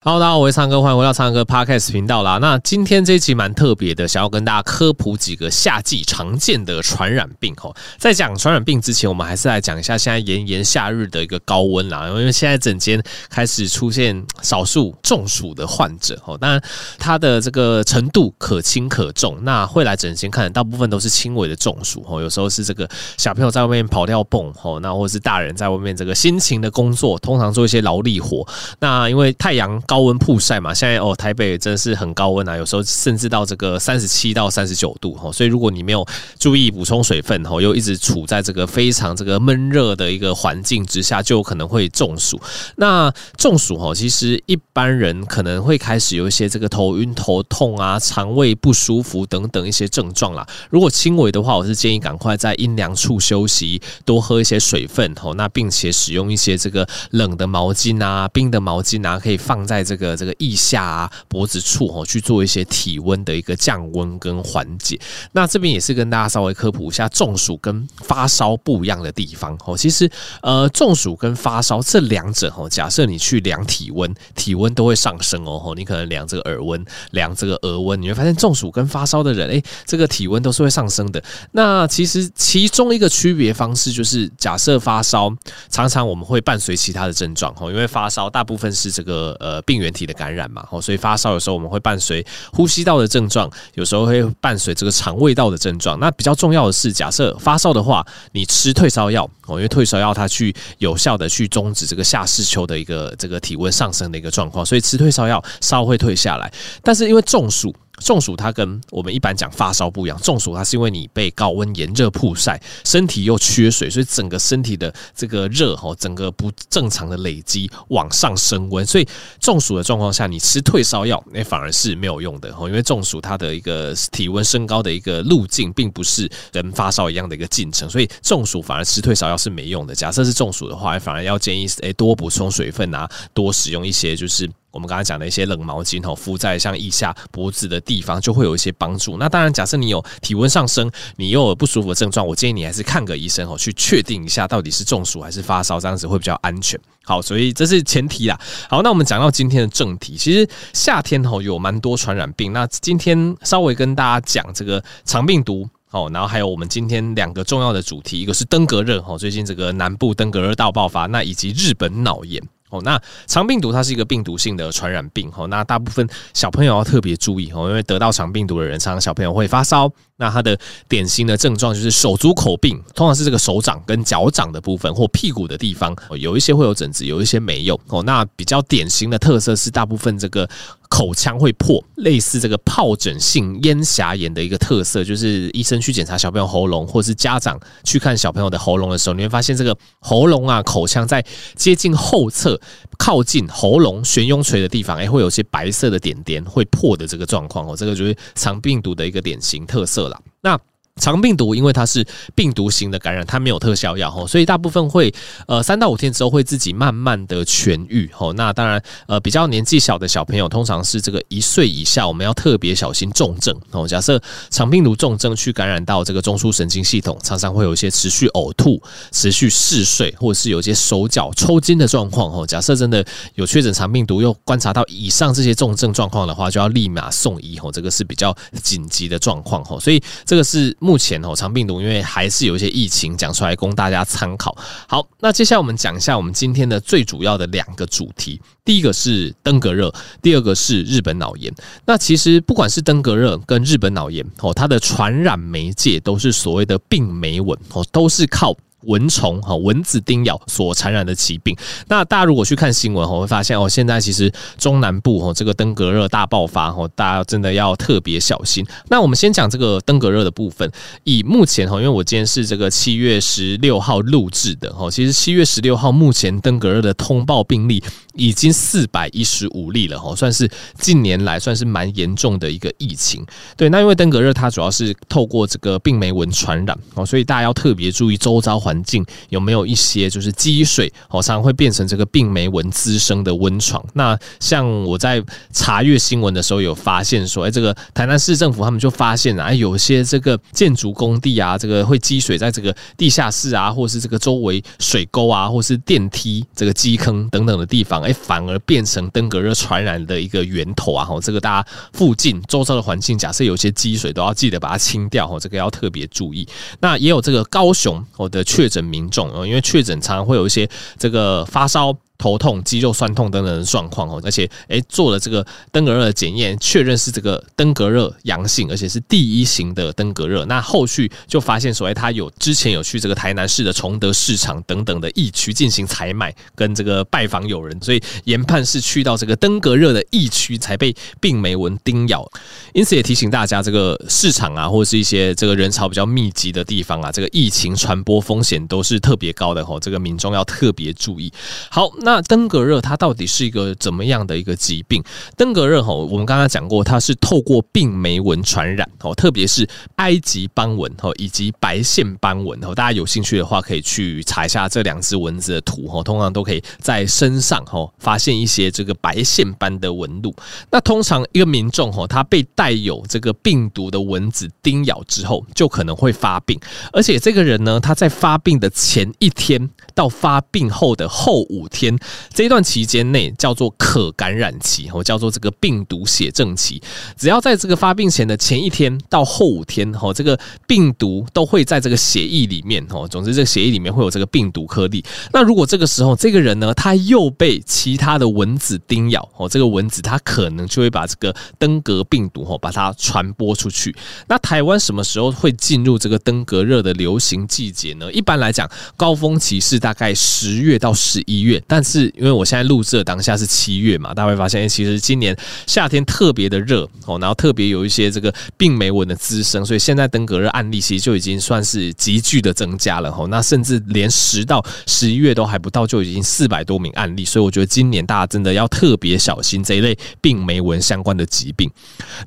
好大家好，我是苍哥，欢迎回到苍哥 Podcast 频道啦。那今天这一集蛮特别的，想要跟大家科普几个夏季常见的传染病。哈，在讲传染病之前，我们还是来讲一下现在炎炎夏日的一个高温啦。因为现在整间开始出现少数中暑的患者，哈，当然他的这个程度可轻可重。那会来诊间看的大部分都是轻微的中暑，哈，有时候是这个小朋友在外面跑跳蹦，哈，那或者是大人在外面这个辛勤的工作，通常做一些劳力活。那因为太阳高温曝晒嘛，现在哦，台北真是很高温啊，有时候甚至到这个三十七到三十九度哈，所以如果你没有注意补充水分哈，又一直处在这个非常这个闷热的一个环境之下，就有可能会中暑。那中暑哈，其实一般人可能会开始有一些这个头晕头痛啊、肠胃不舒服等等一些症状啦。如果轻微的话，我是建议赶快在阴凉处休息，多喝一些水分哈，那并且使用一些这个冷的毛巾啊、冰的毛巾啊，可以放在在这个。这个腋下啊、脖子处哦，去做一些体温的一个降温跟缓解。那这边也是跟大家稍微科普一下中暑跟发烧不一样的地方哦。其实呃，中暑跟发烧这两者哦，假设你去量体温，体温都会上升哦。你可能量这个耳温，量这个额温，你会发现中暑跟发烧的人，诶，这个体温都是会上升的。那其实其中一个区别方式就是，假设发烧，常常我们会伴随其他的症状哦，因为发烧大部分是这个呃病原体的感染嘛，哦所以发烧有时候我们会伴随呼吸道的症状，有时候会伴随这个肠胃道的症状。那比较重要的是，假设发烧的话，你吃退烧药哦，因为退烧药它去有效的去终止这个下视球的一个这个体温上升的一个状况，所以吃退烧药烧会退下来。但是因为中暑。中暑它跟我们一般讲发烧不一样，中暑它是因为你被高温炎热曝晒，身体又缺水，所以整个身体的这个热哈，整个不正常的累积往上升温，所以中暑的状况下，你吃退烧药那反而是没有用的哈，因为中暑它的一个体温升高的一个路径，并不是跟发烧一样的一个进程，所以中暑反而吃退烧药是没用的。假设是中暑的话，反而要建议诶多补充水分啊，多使用一些就是。我们刚才讲的一些冷毛巾哦，敷在像腋下、脖子的地方，就会有一些帮助。那当然，假设你有体温上升，你又有不舒服的症状，我建议你还是看个医生哦，去确定一下到底是中暑还是发烧，这样子会比较安全。好，所以这是前提啦。好，那我们讲到今天的正题，其实夏天哦有蛮多传染病。那今天稍微跟大家讲这个肠病毒，哦，然后还有我们今天两个重要的主题，一个是登革热，吼，最近这个南部登革热大爆发，那以及日本脑炎。哦，那肠病毒它是一个病毒性的传染病，哦，那大部分小朋友要特别注意，哦，因为得到肠病毒的人，常常小朋友会发烧。那它的典型的症状就是手足口病，通常是这个手掌跟脚掌的部分或屁股的地方，有一些会有疹子，有一些没有。哦，那比较典型的特色是大部分这个口腔会破，类似这个疱疹性咽峡炎的一个特色，就是医生去检查小朋友喉咙，或是家长去看小朋友的喉咙的时候，你会发现这个喉咙啊、口腔在接近后侧、靠近喉咙悬雍垂的地方，哎，会有些白色的点点会破的这个状况哦，这个就是肠病毒的一个典型特色了。那肠病毒因为它是病毒型的感染，它没有特效药吼，所以大部分会呃三到五天之后会自己慢慢的痊愈吼。那当然呃比较年纪小的小朋友，通常是这个一岁以下，我们要特别小心重症哦。假设肠病毒重症去感染到这个中枢神经系统，常常会有一些持续呕吐、持续嗜睡，或者是有一些手脚抽筋的状况吼。假设真的有确诊肠病毒，又观察到以上这些重症状况的话，就要立马送医吼。这个是比较紧急的状况吼，所以这个是。目前哦，长病毒因为还是有一些疫情讲出来供大家参考。好，那接下来我们讲一下我们今天的最主要的两个主题。第一个是登革热，第二个是日本脑炎。那其实不管是登革热跟日本脑炎哦，它的传染媒介都是所谓的病媒蚊哦，都是靠。蚊虫哈，蚊子叮咬所传染的疾病。那大家如果去看新闻我，会发现哦，现在其实中南部哈这个登革热大爆发哈，大家真的要特别小心。那我们先讲这个登革热的部分。以目前哈，因为我今天是这个七月十六号录制的哈，其实七月十六号目前登革热的通报病例已经四百一十五例了哈，算是近年来算是蛮严重的一个疫情。对，那因为登革热它主要是透过这个病媒蚊传染哦，所以大家要特别注意周遭环境有没有一些就是积水哦，常常会变成这个病媒蚊滋生的温床。那像我在查阅新闻的时候有发现说，哎，这个台南市政府他们就发现啊，有些这个建筑工地啊，这个会积水在这个地下室啊，或是这个周围水沟啊，或是电梯这个基坑等等的地方，哎，反而变成登革热传染的一个源头啊！吼，这个大家附近周遭的环境，假设有些积水，都要记得把它清掉。哈，这个要特别注意。那也有这个高雄我的确诊民众啊，因为确诊常常会有一些这个发烧。头痛、肌肉酸痛等等的状况哦，而且诶做了这个登革热的检验，确认是这个登革热阳性，而且是第一型的登革热。那后续就发现，所谓他有之前有去这个台南市的崇德市场等等的疫区进行采买，跟这个拜访友人，所以研判是去到这个登革热的疫区才被病媒蚊叮咬。因此也提醒大家，这个市场啊，或者是一些这个人潮比较密集的地方啊，这个疫情传播风险都是特别高的吼，这个民众要特别注意。好。那那登革热它到底是一个怎么样的一个疾病？登革热吼，我们刚刚讲过，它是透过病媒蚊传染哦，特别是埃及斑蚊哦以及白线斑蚊哦，大家有兴趣的话可以去查一下这两只蚊子的图哦，通常都可以在身上哦发现一些这个白线斑的纹路。那通常一个民众哦，他被带有这个病毒的蚊子叮咬之后，就可能会发病，而且这个人呢，他在发病的前一天到发病后的后五天。这一段期间内叫做可感染期，或叫做这个病毒血症期。只要在这个发病前的前一天到后五天，哈，这个病毒都会在这个血液里面，哈，总之这个血液里面会有这个病毒颗粒。那如果这个时候这个人呢，他又被其他的蚊子叮咬，哦，这个蚊子它可能就会把这个登革病毒，哦，把它传播出去。那台湾什么时候会进入这个登革热的流行季节呢？一般来讲，高峰期是大概十月到十一月，但是因为我现在录制的当下是七月嘛，大家会发现，其实今年夏天特别的热哦，然后特别有一些这个病媒蚊的滋生，所以现在登革热案例其实就已经算是急剧的增加了哈。那甚至连十到十一月都还不到，就已经四百多名案例，所以我觉得今年大家真的要特别小心这一类病媒蚊相关的疾病。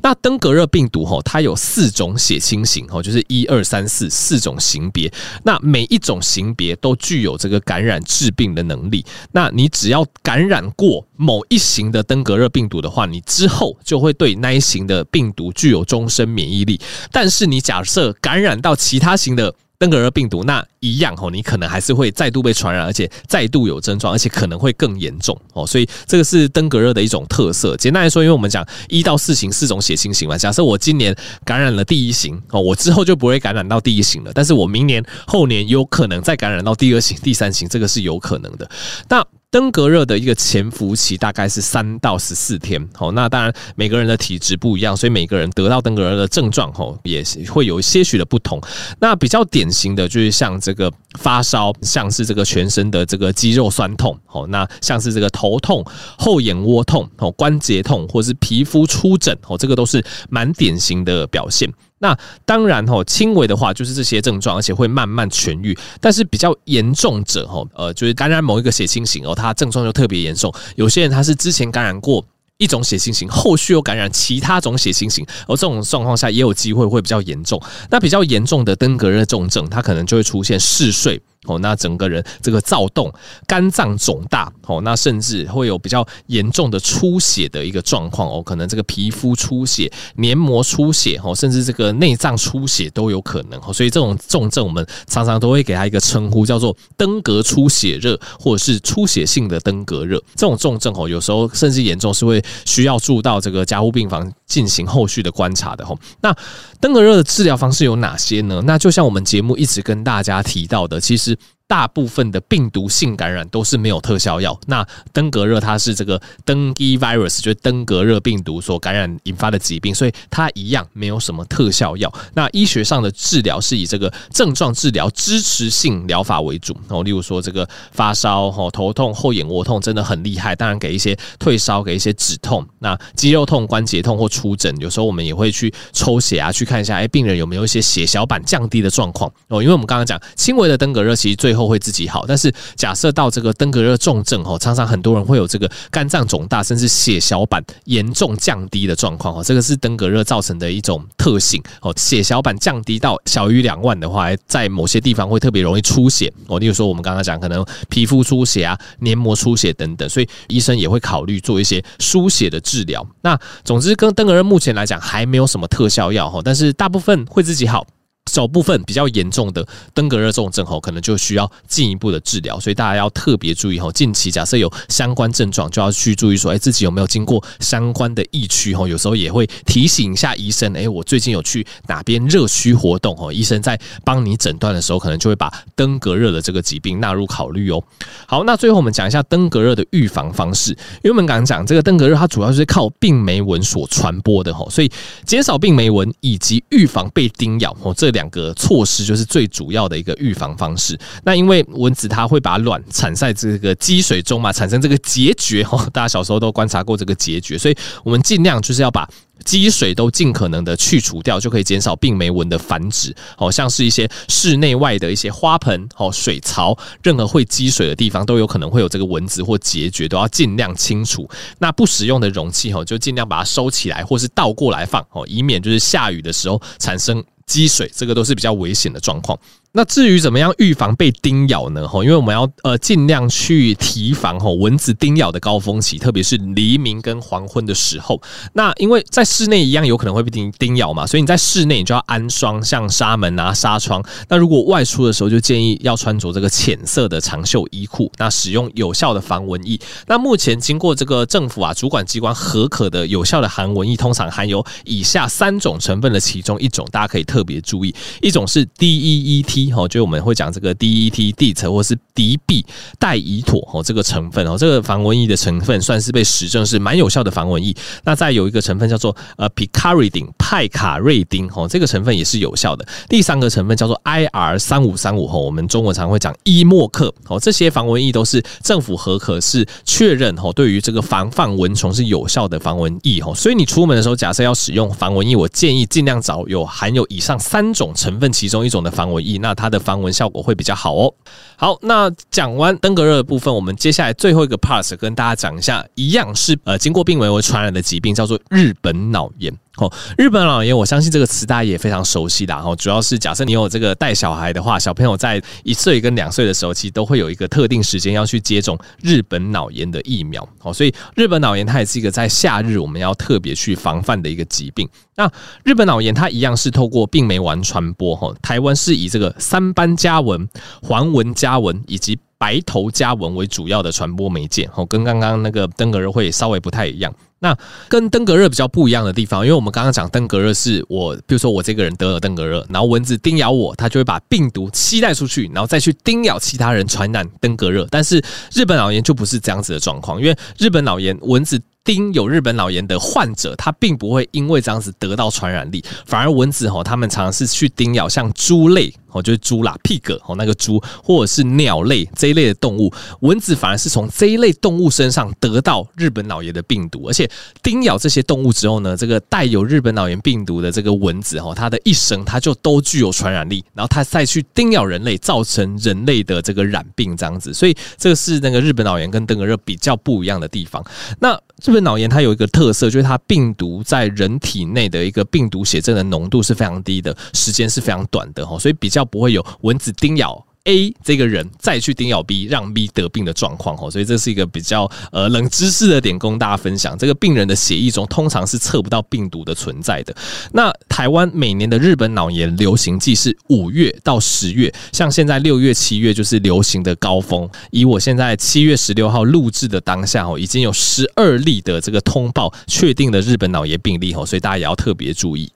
那登革热病毒哈，它有四种血清型哦，就是一二三四四种型别，那每一种型别都具有这个感染致病的能力。那你只要感染过某一型的登革热病毒的话，你之后就会对那一型的病毒具有终身免疫力。但是你假设感染到其他型的登革热病毒，那一样哦，你可能还是会再度被传染，而且再度有症状，而且可能会更严重哦。所以这个是登革热的一种特色。简单来说，因为我们讲一到四型四种血清型嘛，假设我今年感染了第一型哦，我之后就不会感染到第一型了。但是我明年后年有可能再感染到第二型、第三型，这个是有可能的。那登革热的一个潜伏期大概是三到十四天，好，那当然每个人的体质不一样，所以每个人得到登革热的症状吼也是会有些许的不同。那比较典型的就是像这个发烧，像是这个全身的这个肌肉酸痛，好，那像是这个头痛、后眼窝痛、哦关节痛，或是皮肤出疹，哦，这个都是蛮典型的表现。那当然吼，轻微的话就是这些症状，而且会慢慢痊愈。但是比较严重者吼，呃，就是感染某一个血清型哦，它症状就特别严重。有些人他是之前感染过一种血清型，后续又感染其他种血清型，而这种状况下也有机会会比较严重。那比较严重的登革热重症，它可能就会出现嗜睡。哦，那整个人这个躁动、肝脏肿大，哦，那甚至会有比较严重的出血的一个状况哦，可能这个皮肤出血、黏膜出血，哦，甚至这个内脏出血都有可能。哦所以这种重症，我们常常都会给他一个称呼，叫做登革出血热，或者是出血性的登革热。这种重症哦，有时候甚至严重是会需要住到这个加护病房进行后续的观察的。吼，那登革热的治疗方式有哪些呢？那就像我们节目一直跟大家提到的，其实。是大部分的病毒性感染都是没有特效药。那登革热它是这个登革 virus，就登革热病毒所感染引发的疾病，所以它一样没有什么特效药。那医学上的治疗是以这个症状治疗支持性疗法为主。哦，例如说这个发烧、吼头痛、后眼窝痛真的很厉害，当然给一些退烧，给一些止痛。那肌肉痛、关节痛或出疹，有时候我们也会去抽血啊，去看一下，哎，病人有没有一些血小板降低的状况哦。因为我们刚刚讲轻微的登革热，其实最后。都会自己好，但是假设到这个登革热重症哦，常常很多人会有这个肝脏肿大，甚至血小板严重降低的状况哦，这个是登革热造成的一种特性哦。血小板降低到小于两万的话，在某些地方会特别容易出血哦。例如说我们刚刚讲，可能皮肤出血啊、黏膜出血等等，所以医生也会考虑做一些输血的治疗。那总之，跟登革热目前来讲还没有什么特效药哈，但是大部分会自己好。少部分比较严重的登革热这种症候，可能就需要进一步的治疗。所以大家要特别注意哈，近期假设有相关症状，就要去注意说，哎，自己有没有经过相关的疫区哈？有时候也会提醒一下医生，哎，我最近有去哪边热区活动哦？医生在帮你诊断的时候，可能就会把登革热的这个疾病纳入考虑哦。好，那最后我们讲一下登革热的预防方式，因为我们刚刚讲这个登革热，它主要是靠病媒蚊所传播的哈，所以减少病媒蚊以及预防被叮咬哦，这两个措施就是最主要的一个预防方式。那因为蚊子它会把卵产在这个积水中嘛，产生这个孑孓哈，大家小时候都观察过这个孑孓，所以我们尽量就是要把。积水都尽可能的去除掉，就可以减少病媒蚊的繁殖。哦，像是一些室内外的一些花盆、哦水槽，任何会积水的地方都有可能会有这个蚊子或孑孓，都要尽量清除。那不使用的容器，哦就尽量把它收起来，或是倒过来放，哦以免就是下雨的时候产生积水，这个都是比较危险的状况。那至于怎么样预防被叮咬呢？哈，因为我们要呃尽量去提防哈蚊子叮咬的高峰期，特别是黎明跟黄昏的时候。那因为在室内一样有可能会被叮叮咬嘛，所以你在室内你就要安装像纱门啊、纱窗。那如果外出的时候，就建议要穿着这个浅色的长袖衣裤，那使用有效的防蚊液。那目前经过这个政府啊主管机关核可的有效的含蚊液，通常含有以下三种成分的其中一种，大家可以特别注意，一种是 DEET。哦，就我们会讲这个 DET、DET 或是敌避代乙妥哦，这个成分哦，这个防蚊液的成分算是被实证是蛮有效的防蚊液。那再有一个成分叫做呃 Picaridin 派卡瑞丁哦，这个成分也是有效的。第三个成分叫做 IR 三五三五哦，我们中文常会讲伊莫克哦，这些防蚊液都是政府核可是确认哦，对于这个防范蚊虫是有效的防蚊液哦。所以你出门的时候，假设要使用防蚊液，我建议尽量找有含有以上三种成分其中一种的防蚊液。那它的防蚊效果会比较好哦。好，那讲完登革热的部分，我们接下来最后一个 part 跟大家讲一下，一样是呃经过病媒蚊传染的疾病，叫做日本脑炎。哦，日本脑炎，我相信这个词大家也非常熟悉的。哦，主要是假设你有这个带小孩的话，小朋友在一岁跟两岁的时候，其实都会有一个特定时间要去接种日本脑炎的疫苗。哦，所以日本脑炎它也是一个在夏日我们要特别去防范的一个疾病。那日本脑炎它一样是透过病媒蚊传播。哈，台湾是以这个三斑家蚊、环纹家蚊以及白头家蚊为主要的传播媒介。哦，跟刚刚那个登革热会稍微不太一样。那跟登革热比较不一样的地方，因为我们刚刚讲登革热是我，比如说我这个人得了登革热，然后蚊子叮咬我，它就会把病毒携带出去，然后再去叮咬其他人，传染登革热。但是日本脑炎就不是这样子的状况，因为日本脑炎蚊子。叮有日本脑炎的患者，他并不会因为这样子得到传染力，反而蚊子吼，他们常常是去叮咬像猪类哦，就是猪啦，pig 哦，那个猪，或者是鸟类这一类的动物，蚊子反而是从这一类动物身上得到日本脑炎的病毒，而且叮咬这些动物之后呢，这个带有日本脑炎病毒的这个蚊子吼，它的一生它就都具有传染力，然后它再去叮咬人类，造成人类的这个染病这样子，所以这个是那个日本脑炎跟登革热比较不一样的地方。那日本脑炎它有一个特色，就是它病毒在人体内的一个病毒血症的浓度是非常低的，时间是非常短的哈，所以比较不会有蚊子叮咬。A 这个人再去叮咬 B，让 B 得病的状况哦，所以这是一个比较呃冷知识的点，供大家分享。这个病人的血液中通常是测不到病毒的存在的。那台湾每年的日本脑炎流行季是五月到十月，像现在六月、七月就是流行的高峰。以我现在七月十六号录制的当下哦，已经有十二例的这个通报确定的日本脑炎病例哦，所以大家也要特别注意。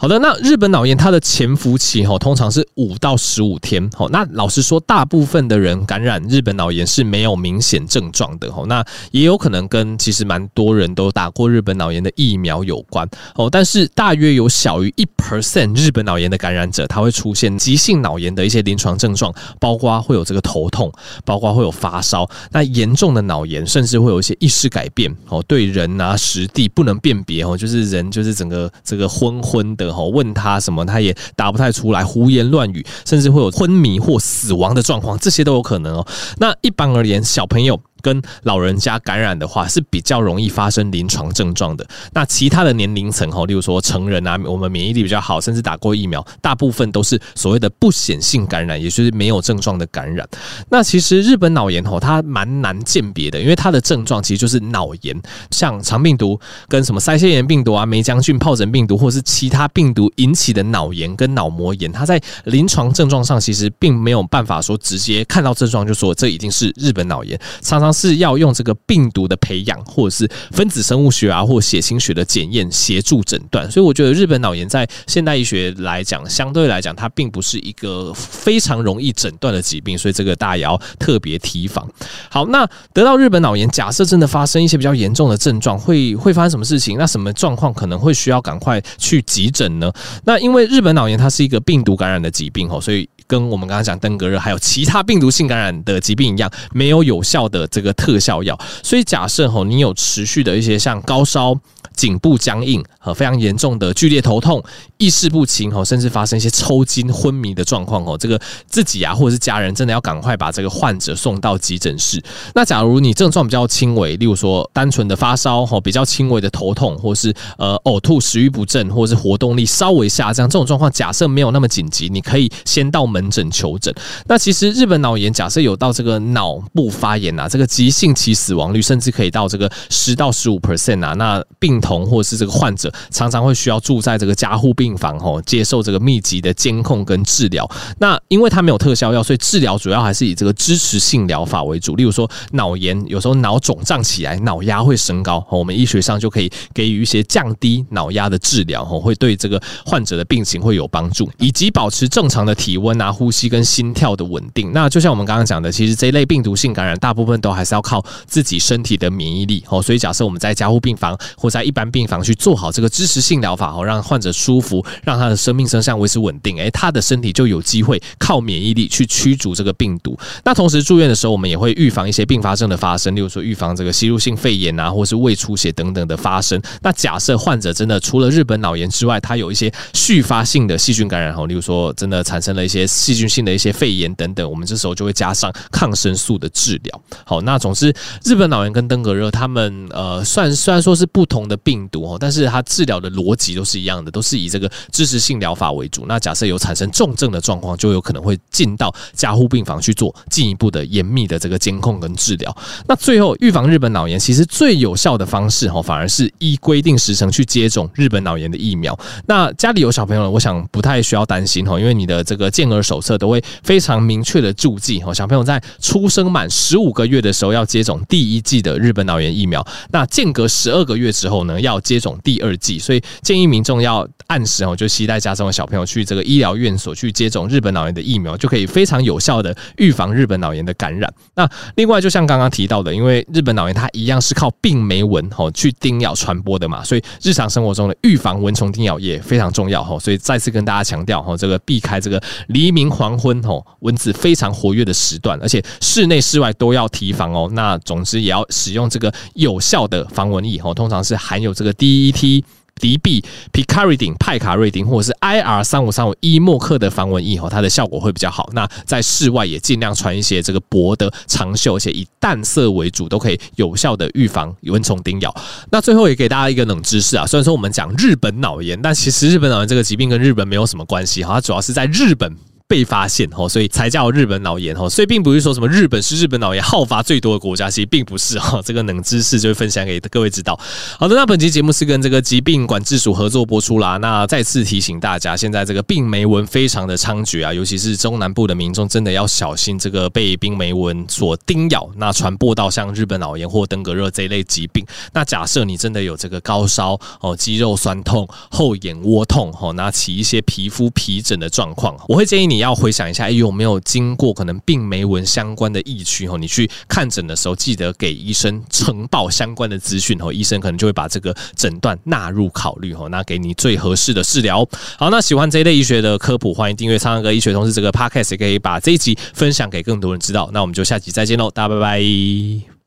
好的，那日本脑炎它的潜伏期哈，通常是五到十五天。好，那老实说，大部分的人感染日本脑炎是没有明显症状的。哈，那也有可能跟其实蛮多人都打过日本脑炎的疫苗有关。哦，但是大约有小于一 percent 日本脑炎的感染者，他会出现急性脑炎的一些临床症状，包括会有这个头痛，包括会有发烧。那严重的脑炎甚至会有一些意识改变。哦，对人啊、实地不能辨别。哦，就是人就是整个这个昏昏的。问他什么，他也答不太出来，胡言乱语，甚至会有昏迷或死亡的状况，这些都有可能哦。那一般而言，小朋友跟老人家感染的话，是比较容易发生临床症状的。那其他的年龄层哈，例如说成人啊，我们免疫力比较好，甚至打过疫苗，大部分都是所谓的不显性感染，也就是没有症状的感染。那其实日本脑炎吼，它蛮难鉴别的，因为它的症状其实就是脑炎，像肠病毒跟什么腮腺炎病毒啊、梅浆菌疱疹病毒，或是其他病毒引起的脑炎跟脑膜炎，它在临床症状上其实并没有办法说直接看到症状就说这已经是日本脑炎，常常是要用这个病毒的培养，或者是分子生物学啊或血清学的检验协助诊断。所以我觉得日本脑炎在现代医学来讲，相对来讲它并不是一个非常容易诊断的疾病，所以这个大家也要特别提防。好，那得到日本脑炎，假设真的发生一些比较严重的症状，会会发生什么事情？那什么状况可能会需要赶快去急诊呢？那因为日本脑炎它是一个病毒感染的疾病哦，所以跟我们刚刚讲登革热还有其他病毒性感染的疾病一样，没有有效的这个特效药。所以假设哦，你有持续的一些像高烧、颈部僵硬和非常严重的剧烈头痛、意识不清哦，甚至发生一些抽筋、昏迷的状况哦，这个自己啊或者是家人真的要赶快把这个患者送到急诊室。那假如你症状比较轻微，例如说单纯的发烧吼，比较轻微的头痛，或是呃呕吐、食欲不振，或是活动力稍微下降，这种状况假设没有那么紧急，你可以先到门门诊求诊。那其实日本脑炎假设有到这个脑部发炎啊，这个急性期死亡率甚至可以到这个十到十五 percent 啊。那病童或是这个患者常常会需要住在这个加护病房哦，接受这个密集的监控跟治疗。那因为它没有特效药，所以治疗主要还是以这个支持性疗法为主。例如说脑炎，有时候脑肿胀起来，脑压会升高，我们医学上就可以给予一些降低脑压的治疗，会对这个患者的病情会有帮助，以及保持正常的体温啊、呼吸跟心跳的稳定。那就像我们刚刚讲的，其实这一类病毒性感染，大部分都还是要靠自己身体的免疫力哦。所以假设我们在加护病房或在一般病房去做好这个支持性疗法哦，让患者舒服，让他的生命征象维持稳定，诶，他的身体就有机会靠免疫力去驱逐这个病毒。那同时住院的时候，我们也会预防一些并发症的发生，例如说预防这个吸入性肺炎啊，或是胃出血等等的发生。那假设患者真的除了日本脑炎之外，他有一些续发性的细菌感染，哈，例如说真的产生了一些细菌性的一些肺炎等等，我们这时候就会加上抗生素的治疗。好，那总之，日本脑炎跟登革热，他们呃，算虽然说是不同的病毒哦，但是它治疗的逻辑都是一样的，都是以这个支持性疗法为主。那假设有产生重症的状况，就有可能会进到加护病房去做进一步的严密的这个监控跟治疗。那最后预防日本脑炎，其实最有效的方式哈，反而是依规定时程去接种日本脑炎的疫苗。那家里有小朋友，我想不太需要担心哈，因为你的这个健儿手册都会非常明确的注记哦，小朋友在出生满十五个月的时候要接种第一剂的日本脑炎疫苗。那间隔十二个月之后呢，要接种第二剂。所以建议民众要按时哦，就携带家中的小朋友去这个医疗院所去接种日本脑炎的疫苗，就可以非常有效的预防日本脑炎的感染。那另外，就像刚刚提到的，因为日本脑炎它一样是靠病媒蚊吼去叮咬传播的嘛，所以日常生活中的预防蚊虫叮咬也非常重要吼。所以再次跟大家强调吼，这个避开这个离黎明黄昏吼蚊子非常活跃的时段，而且室内室外都要提防哦。那总之也要使用这个有效的防蚊液哦，通常是含有这个 DET。敌避、Picaridin、派卡瑞丁，或者是 IR 三五三五伊莫克的防蚊液，哈，它的效果会比较好。那在室外也尽量穿一些这个薄的长袖，而且以淡色为主，都可以有效的预防蚊虫叮咬。那最后也给大家一个冷知识啊，虽然说我们讲日本脑炎，但其实日本脑炎这个疾病跟日本没有什么关系，哈，它主要是在日本。被发现哦，所以才叫日本脑炎哦，所以并不是说什么日本是日本脑炎好发最多的国家，其实并不是哈。这个冷知识就分享给各位知道。好的，那本期节目是跟这个疾病管制署合作播出啦。那再次提醒大家，现在这个病媒蚊非常的猖獗啊，尤其是中南部的民众，真的要小心这个被病媒蚊所叮咬，那传播到像日本脑炎或登革热这一类疾病。那假设你真的有这个高烧哦、肌肉酸痛、后眼窝痛哦，那起一些皮肤皮疹的状况，我会建议你。你要回想一下，哎，有没有经过可能病媒文相关的疫区？哦，你去看诊的时候，记得给医生呈报相关的资讯，哦，医生可能就会把这个诊断纳入考虑，哦，那给你最合适的治疗。好，那喜欢这一类医学的科普，欢迎订阅苍蓝鸽医学通识这个 podcast，也可以把这一集分享给更多人知道。那我们就下集再见喽，大家拜拜。